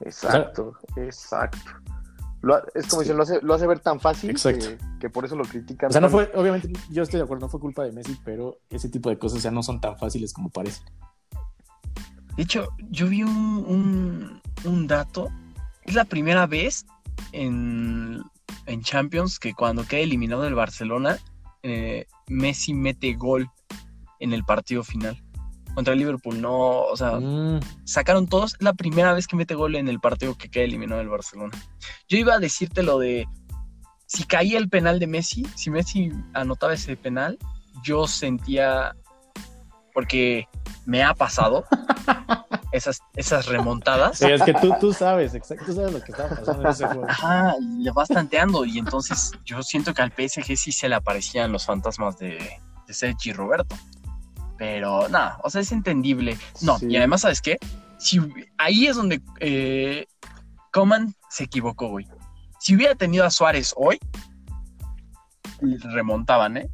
Exacto, exacto. Lo es como Sí. si lo hace, lo hace ver tan fácil Exacto. que, que por eso lo critican. O sea, no fue, obviamente, yo estoy de acuerdo, no fue culpa de Messi, pero ese tipo de cosas ya no son tan fáciles como parece. De hecho, yo vi un, un, un dato. Es la primera vez en, en Champions que cuando queda eliminado el Barcelona, eh, Messi mete gol en el partido final. Contra el Liverpool, no, o sea, Mm, sacaron todos. Es la primera vez que mete gol en el partido que queda eliminado el Barcelona. Yo iba a decirte lo de si caía el penal de Messi, si Messi anotaba ese penal, yo sentía porque me ha pasado esas, esas remontadas. sí, es que tú, tú sabes, exacto, tú sabes lo que estaba pasando en ese juego. Ajá, y le vas tanteando y entonces yo siento que al PSG sí se le aparecían los fantasmas de, de Sergi Roberto. Pero nada, o sea, es entendible. No, Sí. y además, ¿sabes qué? Si, ahí es donde eh, Coman se equivocó, güey. Si hubiera tenido a Suárez hoy, remontaban, ¿eh?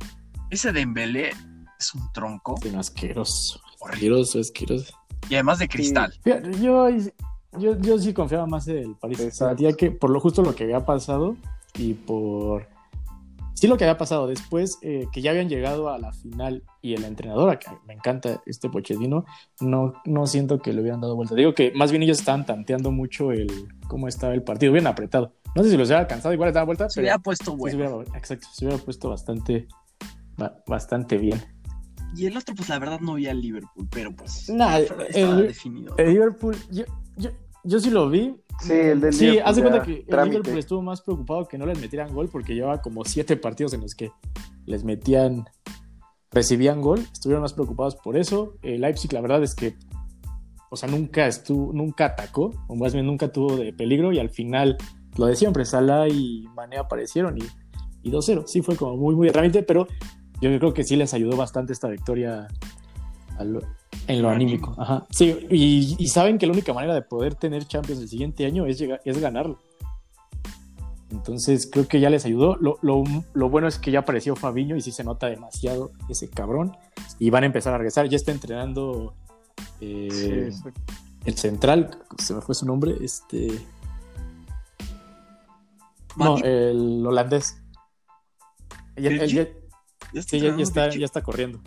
Ese Dembélé es un tronco no, asqueroso, horrible. asqueroso, asqueroso. Y además de cristal. Fíjate, Yo, yo, yo sí confiaba más en el París. Sentía que por lo justo lo que había pasado y por... Sí, lo que había pasado después, eh, que ya habían llegado a la final y el entrenador, que me encanta este Pochettino, no, no siento que le hubieran dado vuelta. Digo que más bien ellos estaban tanteando mucho el cómo estaba el partido, bien apretado. No sé si los hubiera alcanzado, igual les daba vuelta, Se pero hubiera puesto sí se bueno. hubiera- exacto, se hubiera puesto bastante, ba- bastante bien. Y el otro, pues la verdad no vi al Liverpool, pero pues Nah, estaba el- definido. El Liverpool, yo, yo, yo sí lo vi, Sí, el del Sí, Liverpool haz de ya, cuenta que el trámite. Liverpool estuvo más preocupado que no les metieran gol porque llevaba como siete partidos en los que les metían, recibían gol, estuvieron más preocupados por eso. El Leipzig, la verdad es que, o sea, nunca estuvo, nunca atacó, o más bien nunca tuvo de peligro y al final, lo de siempre, Salah y Mané aparecieron y, y 2-0. Sí, fue como muy, muy de trámite, pero yo creo que sí les ayudó bastante esta victoria al- en lo anímico. Ajá. Sí, y, y saben que la única manera de poder tener Champions el siguiente año es, llegar, es ganarlo. Entonces creo que ya les ayudó. Lo, lo- lo bueno es que ya apareció Fabiño y sí se nota demasiado ese cabrón. Y van a empezar a regresar. Ya está entrenando eh, Sí, el central, se me fue su nombre, este... No, el holandés. ¿Virgil? Ya- ¿ya sí, ya, está, ya está corriendo.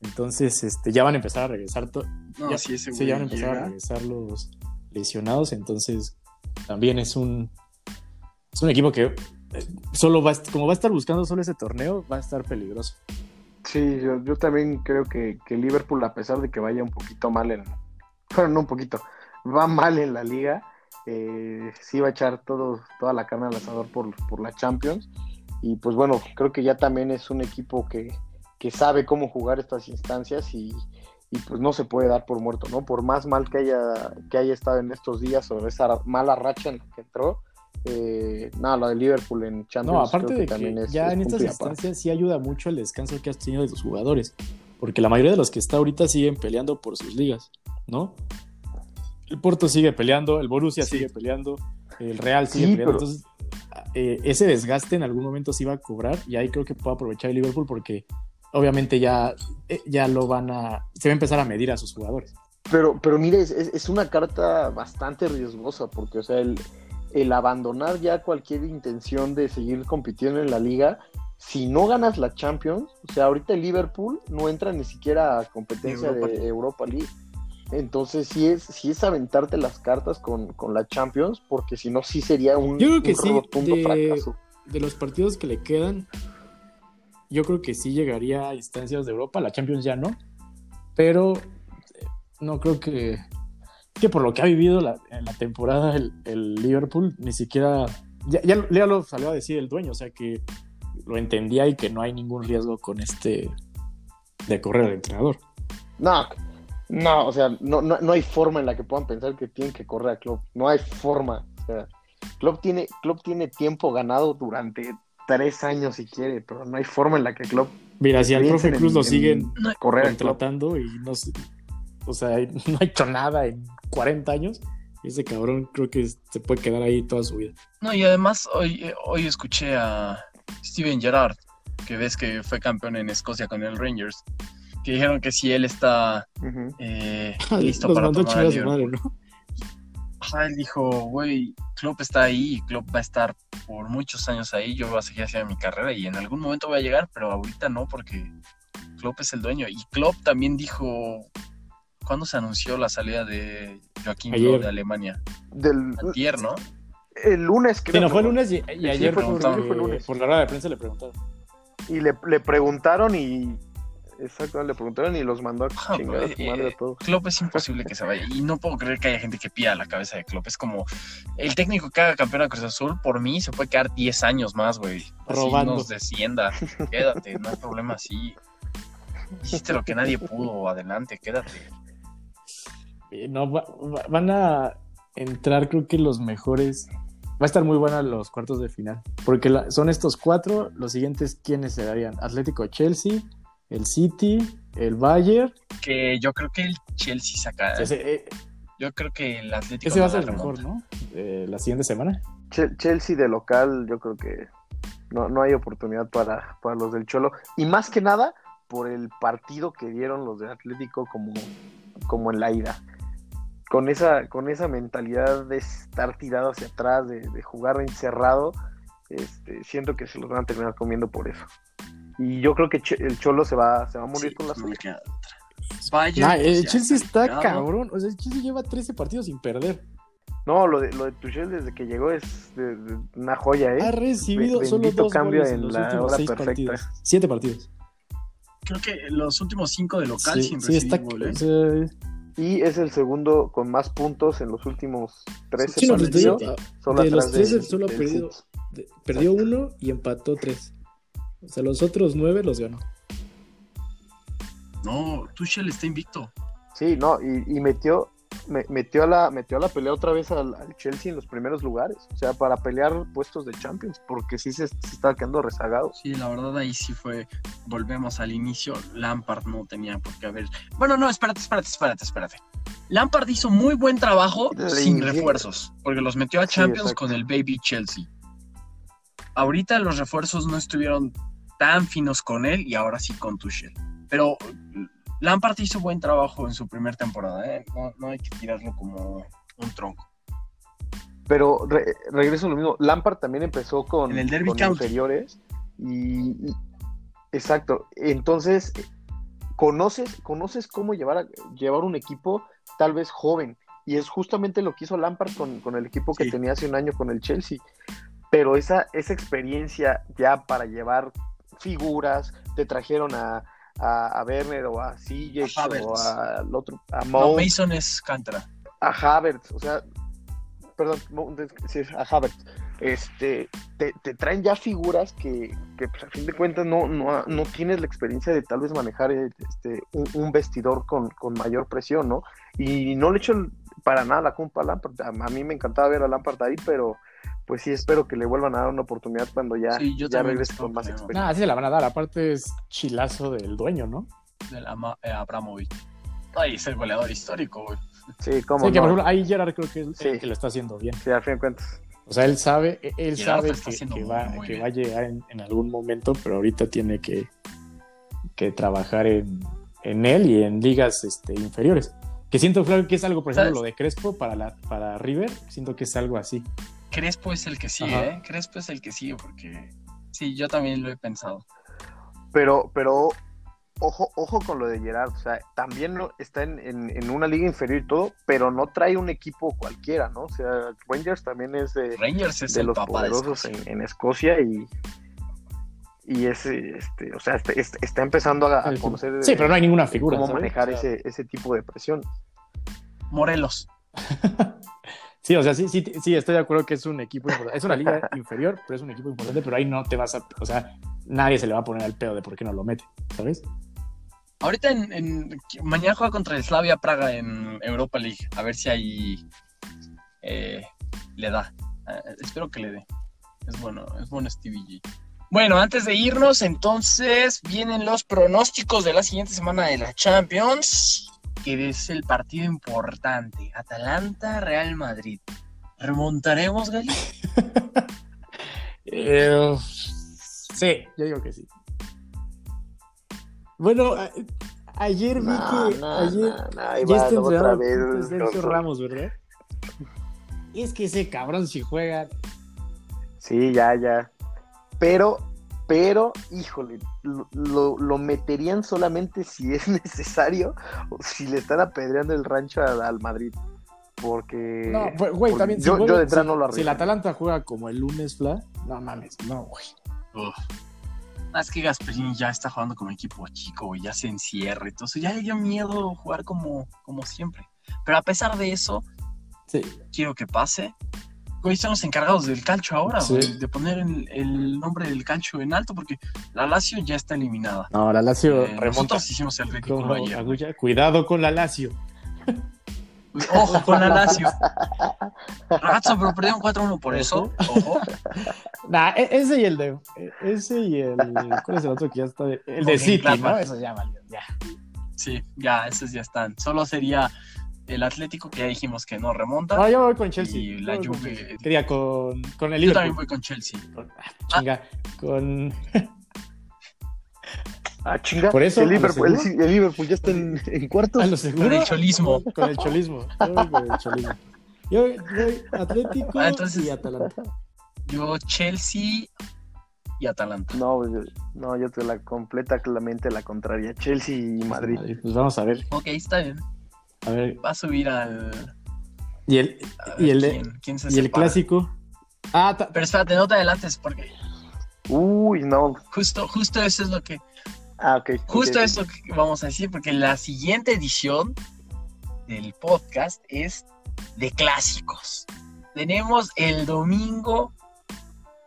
Entonces, este, ya van a empezar a regresar. to- No, ya, sí, ese sí, güey ya van a empezar a regresar los lesionados. Entonces, también es un, es un equipo que eh, solo va como va a estar buscando solo ese torneo, va a estar peligroso. Sí, yo, yo también creo que, que Liverpool, a pesar de que vaya un poquito mal en, bueno, no un poquito, va mal en la liga, eh, sí va a echar todo, toda la carne al asador por, por la Champions. Y pues bueno, creo que ya también es un equipo que, que sabe cómo jugar estas instancias y, y pues no se puede dar por muerto, ¿no? Por más mal que haya, que haya estado en estos días o esa mala racha en la que entró, eh, nada, la de Liverpool en Champions. No, aparte creo de que también es- ya es en estas instancias sí ayuda mucho el descanso que has tenido de tus jugadores. Porque la mayoría de los que está ahorita siguen peleando por sus ligas, ¿no? El Porto sigue peleando, el Borussia Sí. sigue peleando, el Real sigue Sí, peleando. pero- Entonces, eh, ese desgaste en algún momento sí va a cobrar y ahí creo que puede aprovechar el Liverpool porque obviamente ya, eh, ya lo van a... Se va a empezar a medir a sus jugadores. Pero, pero mire, es, es- una carta bastante riesgosa, porque, o sea, el, el abandonar ya cualquier intención de seguir compitiendo en la liga, si no ganas la Champions, o sea, ahorita el Liverpool no entra ni siquiera a competencia Europa de. Europa League. Entonces, sí es, sí es aventarte las cartas con, con la Champions, porque si no, sí sería un, Yo creo que un sí, rotundo de- fracaso. de los partidos que le quedan, yo creo que sí llegaría a instancias de Europa. La Champions ya no. Pero eh, no creo que. Que por lo que ha vivido la- en la temporada el, el Liverpool, ni siquiera. Ya, ya, ya lo salió a decir el dueño, o sea que lo entendía y que no hay ningún riesgo con este. de correr al entrenador. No, no, o sea, no, no, no hay forma en la que puedan pensar que tienen que correr a Klopp. No hay forma. O sea, Klopp tiene, Klopp tiene tiempo ganado durante tres años si quiere, pero no hay forma en la que Klopp Mira, si al profe en- Cruz lo en siguen correr contratando y no sé, o sea, no ha hecho nada en 40 años, ese cabrón creo que se puede quedar ahí toda su vida. No, y además hoy, eh, hoy escuché a Steven Gerrard, que ves que fue campeón en Escocia con el Rangers, que dijeron que si él está eh, listo Los para mandó tomar el madre, ¿no? Ajá, él dijo, güey, Klopp está ahí y Klopp va a estar por muchos años ahí, yo voy a seguir haciendo mi carrera y en algún momento voy a llegar, pero ahorita no porque Klopp es el dueño. Y Klopp también dijo, ¿cuándo se anunció la salida de Joaquín. Klopp de Alemania? Del, Antier, ¿no? el lunes Sí, no, fue el lunes y, y ayer fue por, el lunes, fue el lunes. por la rueda de prensa le preguntaron. Y le, le preguntaron y. Exacto, le preguntaron y los mandó a Ah, chingar a su madre eh, a todos. Klopp es imposible que se vaya. Y no puedo creer que haya gente que pida la cabeza de Klopp. Es como el técnico que haga campeón a Cruz Azul, por mí se puede quedar 10 años más, güey. Así Robando. nos descienda. Quédate, no hay problema así. Hiciste lo que nadie pudo, adelante, quédate. Eh, No, va- va- van a entrar, creo que los mejores. Va a estar muy buena los cuartos de final. Porque la- son estos cuatro. Los siguientes, ¿quiénes se darían? Atlético Chelsea, el City, el Bayern. Que yo creo que el Chelsea saca. Ese, eh, Yo creo que el Atlético. ese va a no ser el mejor. ¿no? Eh, la siguiente semana. Che- Chelsea de local, yo creo que no, no hay oportunidad para, para los del Cholo. Y más que nada, por el partido que dieron los de Atlético como, como en la ida. Con esa, con esa mentalidad de estar tirado hacia atrás, de, de jugar encerrado, este, siento que se los van a terminar comiendo por eso. Y yo creo que el Cholo se va, se va a morir Sí, con la suya. Bayern, Nah, el Chelsea está cabrón. O sea, el Chelsea lleva 13 partidos sin perder. No, lo de, lo de Tuchel desde que llegó es de- de una joya, ¿eh? Ha recibido Be- solo bendito dos cambio goles en en los la últimos hora seis perfecta. partidos. Siete partidos. Creo que los últimos cinco de local Sí, sin sí, está. gol, ¿eh? Y es el segundo con más puntos en los últimos 13 sí, no, partidos. solo de los atrás 13 del- solo ha perdido, de- perdió uno y empató tres. O sea, los otros nueve los ganó. No, Tuchel está invicto. Sí, no, y, y metió, me- metió, a la, metió a la pelea otra vez al, al Chelsea en los primeros lugares. O sea, para pelear puestos de Champions, porque sí se, se estaba quedando rezagado. Sí, la verdad ahí sí fue. Volvemos al inicio. Lampard no tenía por qué haber. Bueno, no, espérate, espérate, espérate, espérate. Lampard hizo muy buen trabajo sin refuerzos, porque los metió a Champions con el Baby Chelsea. Ahorita los refuerzos no estuvieron tan finos con él y ahora sí con Tuchel. Pero Lampard hizo buen trabajo en su primera temporada, ¿eh? no, no hay que tirarlo como un tronco. Pero re- regreso a lo mismo. Lampard también empezó con, En el Derby con County. inferiores. Y, y- exacto. Entonces, conoces, conoces cómo llevar, a- llevar un equipo tal vez joven. Y es justamente lo que hizo Lampard con, con el equipo que Sí. tenía hace un año con el Chelsea. Pero esa, esa experiencia ya para llevar figuras, te trajeron a, a, a Werner o a Havertz. o a- al otro, a No, Mount Mason es Cantra. a Havertz, o sea, perdón, no, a Havertz, este, te, te traen ya figuras que, que, pues, a fin de cuentas no, no, no tienes la experiencia de tal vez manejar eh, este, un, un vestidor con, con mayor presión, ¿no? Y no le echo para nada la culpa a Lampard, a, a mí me encantaba ver a Lampard ahí, pero pues sí espero que le vuelvan a dar una oportunidad cuando ya, Sí, yo ya regrese con más experiencia. Nah, sí se la van a dar. Aparte es chilazo del dueño, ¿no? del Ama- eh, Abramovich. Ay, es el goleador histórico, güey. Sí, cómo Sí, que por ejemplo, ahí Gerard creo que es el Sí. que lo está haciendo bien. Sí, al fin de cuentas. O sea, él sabe, e- él Gerard sabe que, haciendo que muy, va, muy que va a llegar en, en algún momento, pero ahorita tiene que, que trabajar en, en él y en ligas este, inferiores. Que siento, claro, que es algo, por ejemplo, ¿Sabes? lo de Crespo para, la, para River, siento que es algo así. Crespo es el que sigue, Ajá. ¿eh? Crespo es el que sigue porque sí, yo también lo he pensado. Pero, pero ojo, ojo con lo de Gerard, o sea, también está en, en- en una liga inferior y todo, pero no trae un equipo cualquiera, ¿no? O sea, Rangers también es de, Rangers es de el los papá de poderosos Escocia. en, en Escocia y y es este, o sea, está, está- está empezando a, conocer Sí, pero no hay ninguna figura. cómo ¿sabes? manejar O sea, ese, ese tipo de presión. Morelos. Sí, o sea, sí, sí, sí, estoy de acuerdo que es un equipo importante. Es una liga inferior, pero es un equipo importante, pero ahí no te vas a. O sea, nadie se le va a poner al pedo de por qué no lo mete, ¿sabes? Ahorita en, en- mañana juega contra el Slavia Praga en Europa League. A ver si ahí eh, le da. Eh, espero que le dé. Es bueno, es bueno Stevie G. Bueno, antes de irnos, entonces vienen los pronósticos de la siguiente semana de la Champions, que es el partido importante. Atalanta Real Madrid. ¿Remontaremos, Gali? Eh, sí, yo digo que sí. Bueno, a- ayer vi No, que. no, ayer no, ya va, está otra entrenado vez, Sergio Ramos, ¿verdad? Es que ese cabrón si juega. Sí, ya, ya. Pero, pero, híjole, lo, lo- lo meterían solamente si es necesario o si le están apedreando el rancho al, al Madrid. Porque. No, güey, porque también. si Yo, yo de entrada si- no lo Si el. Atalanta juega como el lunes, Fla, no mames, no, güey. Uf. Ah, es que Gasperini ya está jugando como equipo chico y ya se encierra. Entonces ya le dio miedo jugar como, como siempre. Pero a pesar de eso, Sí. quiero que pase. Hoy estamos encargados del calcio ahora, Sí. güey, de poner el, el nombre del calcio en alto porque la Lazio ya está eliminada. No, la Lazio Eh, remonta. nosotros hicimos el ridículo como ayer. agulla. Cuidado con la Lazio. Ojo con la Lazio. Ragazzo, pero perdieron 4-1 por eso. Ojo. Nah, e- ese y el de. Ese y el. ¿Cuál es el otro que ya está? de- el de City, ¿no? Eso ya valió. Ya. Sí, ya, esos ya están. Solo sería el Atlético que ya dijimos que no remonta. No, yo voy con Chelsea. Y Yo la Juve. Chelsea. Quería con, con el Yo también Liverpool. voy con Chelsea. Con- ah, chinga, con. Ah, chinga. Por eso, el Liverpool, el, Liverpool ya está en, en cuartos. A lo seguro. Con el cholismo. Con el cholismo. Yo voy con el cholismo. Yo voy Atlético Ah, entonces- y Atalanta. Yo Chelsea y Atalanta. No, yo- no, yo te la completamente la contraria. Chelsea y Madrid. Pues vamos a ver. Ok, está bien. A ver. Va a subir al. Y el, y el, de- quién, quién se y el separa. clásico. Ah, ta- Pero espérate, no te adelantes porque Uy, no. justo, justo eso es lo que. Ah, ok. Justo ok, eso que vamos a decir, porque la siguiente edición del podcast es de clásicos. Tenemos el domingo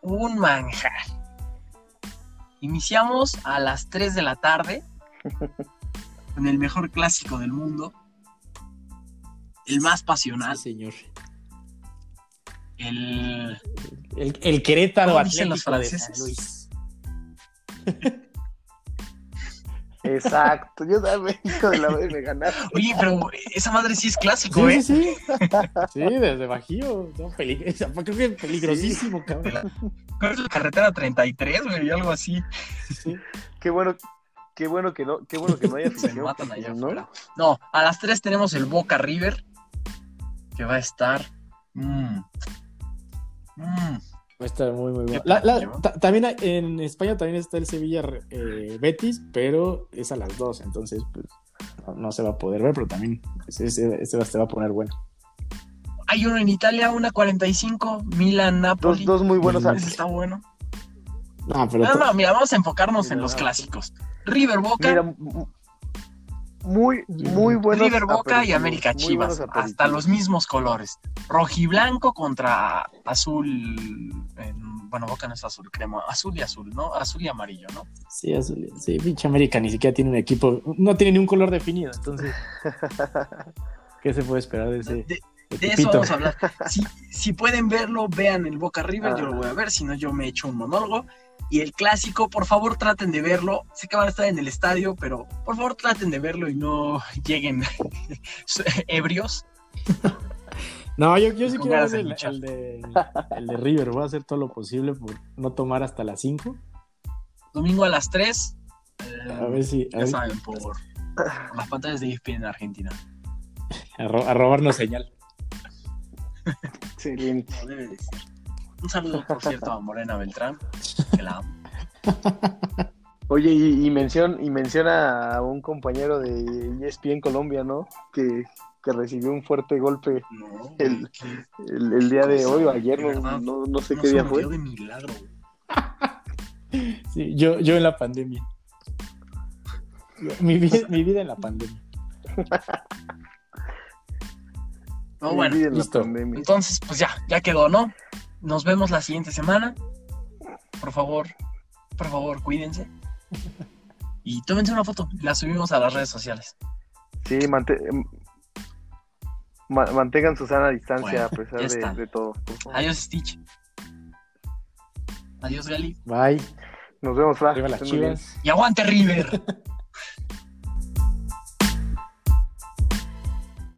un manjar. Iniciamos a las 3 de la tarde con el mejor clásico del mundo, el más pasional, sí, señor. el El, el Querétaro ¿Cómo dicen los de franceses? San Luis. Exacto. Yo también, hijo de la vez me ganaste. Oye, pero esa madre sí es clásico, Sí, ¿eh? sí, sí. Sí, desde Bajío. No, pelig- creo que es peligrosísimo, cabrón. Creo que es la carretera 33, güey, algo así. Sí. Qué bueno, qué bueno que no, qué bueno que no haya Se afición, matan allá ¿no? afuera. No, a las 3 tenemos el Boca River, que va a estar. mm, mm, Va a estar muy, muy bueno. La- la- también hay- en España también está el Sevilla eh, Betis, pero es a las 2, entonces pues no, no se va a poder ver, pero también ese, ese- ese va- se va a poner bueno. Hay uno en Italia, una 45, Milan, Dos, Napoli. dos muy buenos. Mm. Ese está bueno. No, pero No, no, mira, vamos a enfocarnos en los clásicos. River Boca, Mira, muy, muy buenos. River Boca y América Chivas, hasta los mismos colores. Rojiblanco contra azul. en- bueno, Boca no es azul, crema. Azul y azul, ¿no? Azul y amarillo, ¿no? sí, azul- sí, pinche América ni siquiera tiene un equipo, no tiene ni un color definido, entonces ¿qué se puede esperar de ese De, de eso vamos a hablar. Si, si pueden verlo, vean el Boca River, yo lo Ah. voy a ver, si no yo me echo un monólogo. Y el clásico, por favor traten de verlo. Sé que van a estar en el estadio, pero por favor traten de verlo y no lleguen ebrios. No, yo, yo sí quiero ver el, el de, el de River. Voy a hacer todo lo posible por no tomar hasta las 5. Domingo a las 3. eh, A ver si. A, ya ver- saben, por, por las pantallas de ESPN en Argentina. a ro- a robarnos señal. Excelente. Como debe de ser. Un saludo, por cierto, a Morena Beltrán, que la amo. Oye, y, y, mencion- y menciona a un compañero de ESPN Colombia, ¿no? Que, que recibió un fuerte golpe No, El- el, el día de hoy o ayer, verdad, no, no sé no qué día fue. de milagro. Sí, yo, yo en la pandemia. Mi vida, mi vida en la pandemia. No, bueno, listo. pandemia. entonces, pues ya, ya quedó, ¿no? Nos vemos la siguiente semana. Por favor, por favor, cuídense. Y tómense una foto. La subimos a las redes sociales. Sí, mante- ma- mantengan su sana distancia Bueno, a pesar de, todo. Adiós, Stitch. Adiós, Gali. Bye. Nos vemos, chivas. Y aguante, River.